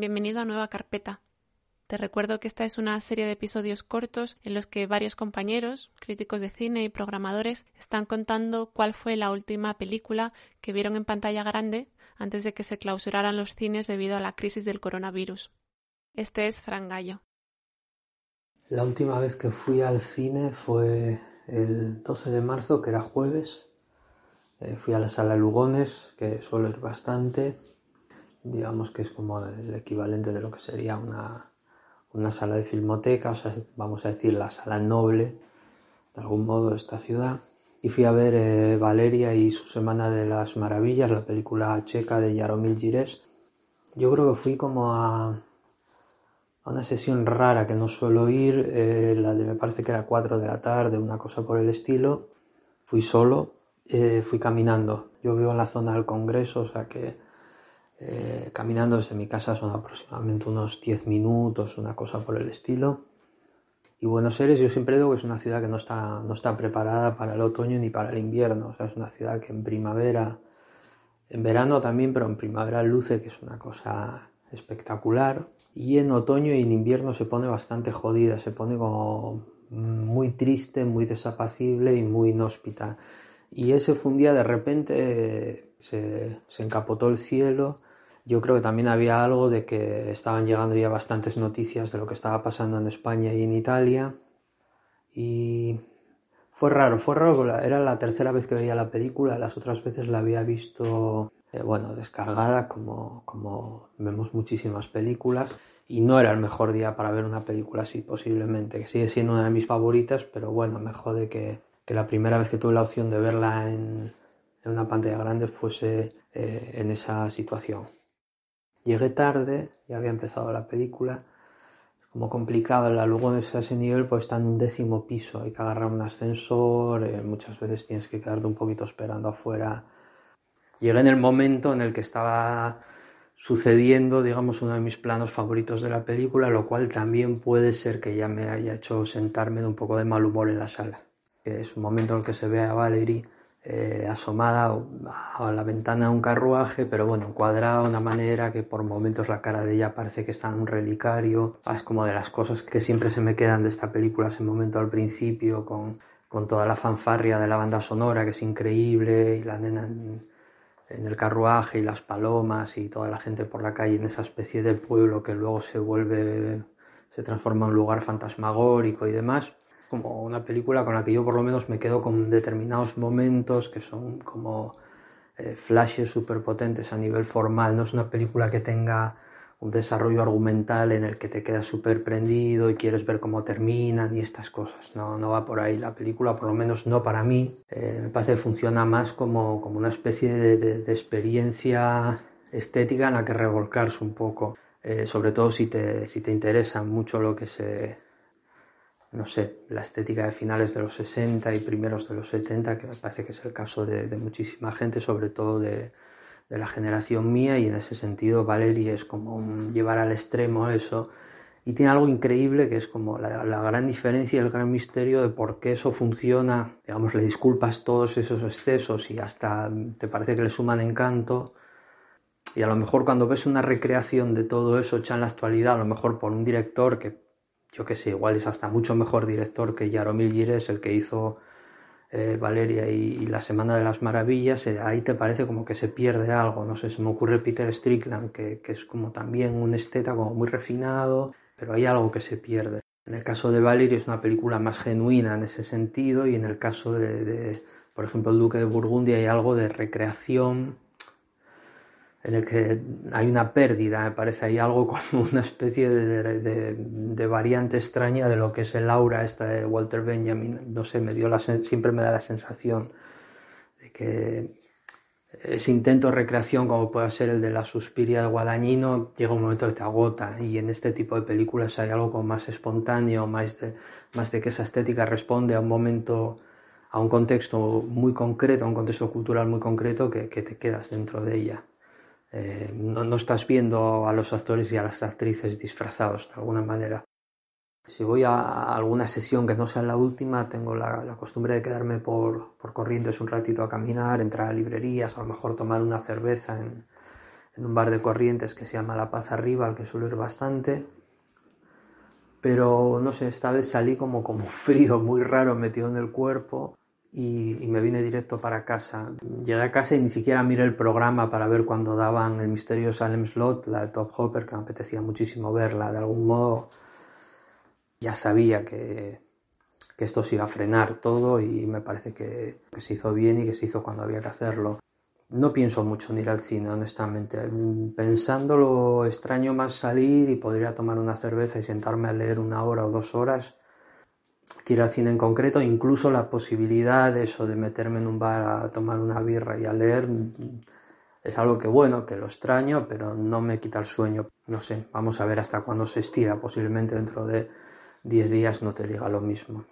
bienvenido a Nueva Carpeta. Te recuerdo que esta es una serie de episodios cortos en los que varios compañeros, críticos de cine y programadores están contando cuál fue la última película que vieron en pantalla grande antes de que se clausuraran los cines debido a la crisis del coronavirus. Este es Fran Gallo. La última vez que fui al cine fue el 12 de marzo, que era jueves. Eh, fui a la sala Lugones, que suelo ir bastante. Digamos que es como el equivalente de lo que sería una, una sala de filmoteca, o sea, vamos a decir la sala noble, de algún modo, de esta ciudad. Y fui a ver eh, Valeria y su Semana de las Maravillas, la película checa de Jaromil Gires. Yo creo que fui como a, a una sesión rara que no suelo ir, eh, la de me parece que era 4 de la tarde, una cosa por el estilo. Fui solo, eh, fui caminando. Yo vivo en la zona del Congreso, o sea que eh, caminando desde mi casa son aproximadamente unos 10 minutos, una cosa por el estilo. Y Buenos Aires yo siempre digo que es una ciudad que no está, no está preparada para el otoño ni para el invierno. O sea, es una ciudad que en primavera, en verano también, pero en primavera luce que es una cosa espectacular y en otoño y en invierno se pone bastante jodida, se pone como muy triste, muy desapacible y muy inhóspita. Y ese fue un día de repente se, se encapotó el cielo. Yo creo que también había algo de que estaban llegando ya bastantes noticias de lo que estaba pasando en España y en Italia. Y fue raro, fue raro, era la tercera vez que veía la película, las otras veces la había visto eh, bueno, descargada como, como vemos muchísimas películas y no era el mejor día para ver una película así posiblemente, que sigue siendo una de mis favoritas, pero bueno, me jode que, que la primera vez que tuve la opción de verla en, en una pantalla grande fuese eh, en esa situación. Llegué tarde, ya había empezado la película, como complicado, la luego de ese nivel pues está en un décimo piso, hay que agarrar un ascensor, eh, muchas veces tienes que quedarte un poquito esperando afuera llegué en el momento en el que estaba sucediendo, digamos, uno de mis planos favoritos de la película, lo cual también puede ser que ya me haya hecho sentarme de un poco de mal humor en la sala. Es un momento en el que se ve a Valerie eh, asomada a la ventana un carruaje, pero bueno, encuadrada de una manera que por momentos la cara de ella parece que está en un relicario. Es como de las cosas que siempre se me quedan de esta película, ese momento al principio con, con toda la fanfarria de la banda sonora que es increíble y la nena en el carruaje y las palomas y toda la gente por la calle en esa especie de pueblo que luego se vuelve, se transforma en un lugar fantasmagórico y demás. Como una película con la que yo por lo menos me quedo con determinados momentos que son como eh, flashes súper potentes a nivel formal. No es una película que tenga un desarrollo argumental en el que te quedas súper prendido y quieres ver cómo terminan y estas cosas. No, no va por ahí la película, por lo menos no para mí. Eh, me parece que funciona más como, como una especie de, de, experiencia estética en la que revolcarse un poco. Eh, sobre todo si te, si te interesa mucho lo que se, no sé, la estética de finales de los 60 y primeros de los 70, que me parece que es el caso de, muchísima gente, sobre todo de, la generación mía y en ese sentido Valerie es como llevar al extremo eso y tiene algo increíble que es como la, gran diferencia y el gran misterio de por qué eso funciona, digamos, le disculpas todos esos excesos y hasta te parece que le suman encanto y a lo mejor cuando ves una recreación de todo eso hecha en la actualidad, a lo mejor por un director que yo que sé, igual es hasta mucho mejor director que Jaromil Gires, el que hizo eh, Valeria y, La Semana de las Maravillas, eh, ahí te parece como que se pierde algo, no sé, se me ocurre Peter Strickland, que, que, es como también un esteta como muy refinado, pero hay algo que se pierde. En el caso de Valeria es una película más genuina en ese sentido y en el caso de, de por ejemplo, El Duque de Burgundia hay algo de recreación en el que hay una pérdida, me parece, hay algo como una especie de, de, de, variante extraña de lo que es el aura esta de Walter Benjamin, no sé, me dio la, siempre me da la sensación de que ese intento de recreación como puede ser el de la suspiria de Guadañino llega un momento que te agota y en este tipo de películas hay algo como más espontáneo, más de, más de que esa estética responde a un momento a un contexto muy concreto, a un contexto cultural muy concreto que, que te quedas dentro de ella. Eh, no, estás viendo a los actores y a las actrices disfrazados de alguna manera. Si voy a alguna sesión que no sea la última, tengo la, la costumbre de quedarme por, por, corrientes un ratito a caminar, entrar a librerías, a lo mejor tomar una cerveza en, en un bar de corrientes que se llama La Paz Arriba, al que suelo ir bastante. Pero no sé, esta vez salí como, como frío, muy raro, metido en el cuerpo y, me vine directo para casa. Llegué a casa y ni siquiera miré el programa para ver cuando daban el misterio Salem Slot, la de Top Hopper, que me apetecía muchísimo verla. De algún modo ya sabía que, que esto se iba a frenar todo y me parece que, se hizo bien y que se hizo cuando había que hacerlo. No pienso mucho en ir al cine, honestamente. Pensándolo, extraño más salir y podría tomar una cerveza y sentarme a leer una hora o dos horas ir al cine en concreto. Incluso la posibilidad de eso, de meterme en un bar a tomar una birra y a leer, es algo que bueno, que lo extraño, pero no me quita el sueño. No sé, vamos a ver hasta cuándo se estira. Posiblemente dentro de 10 días no te diga lo mismo.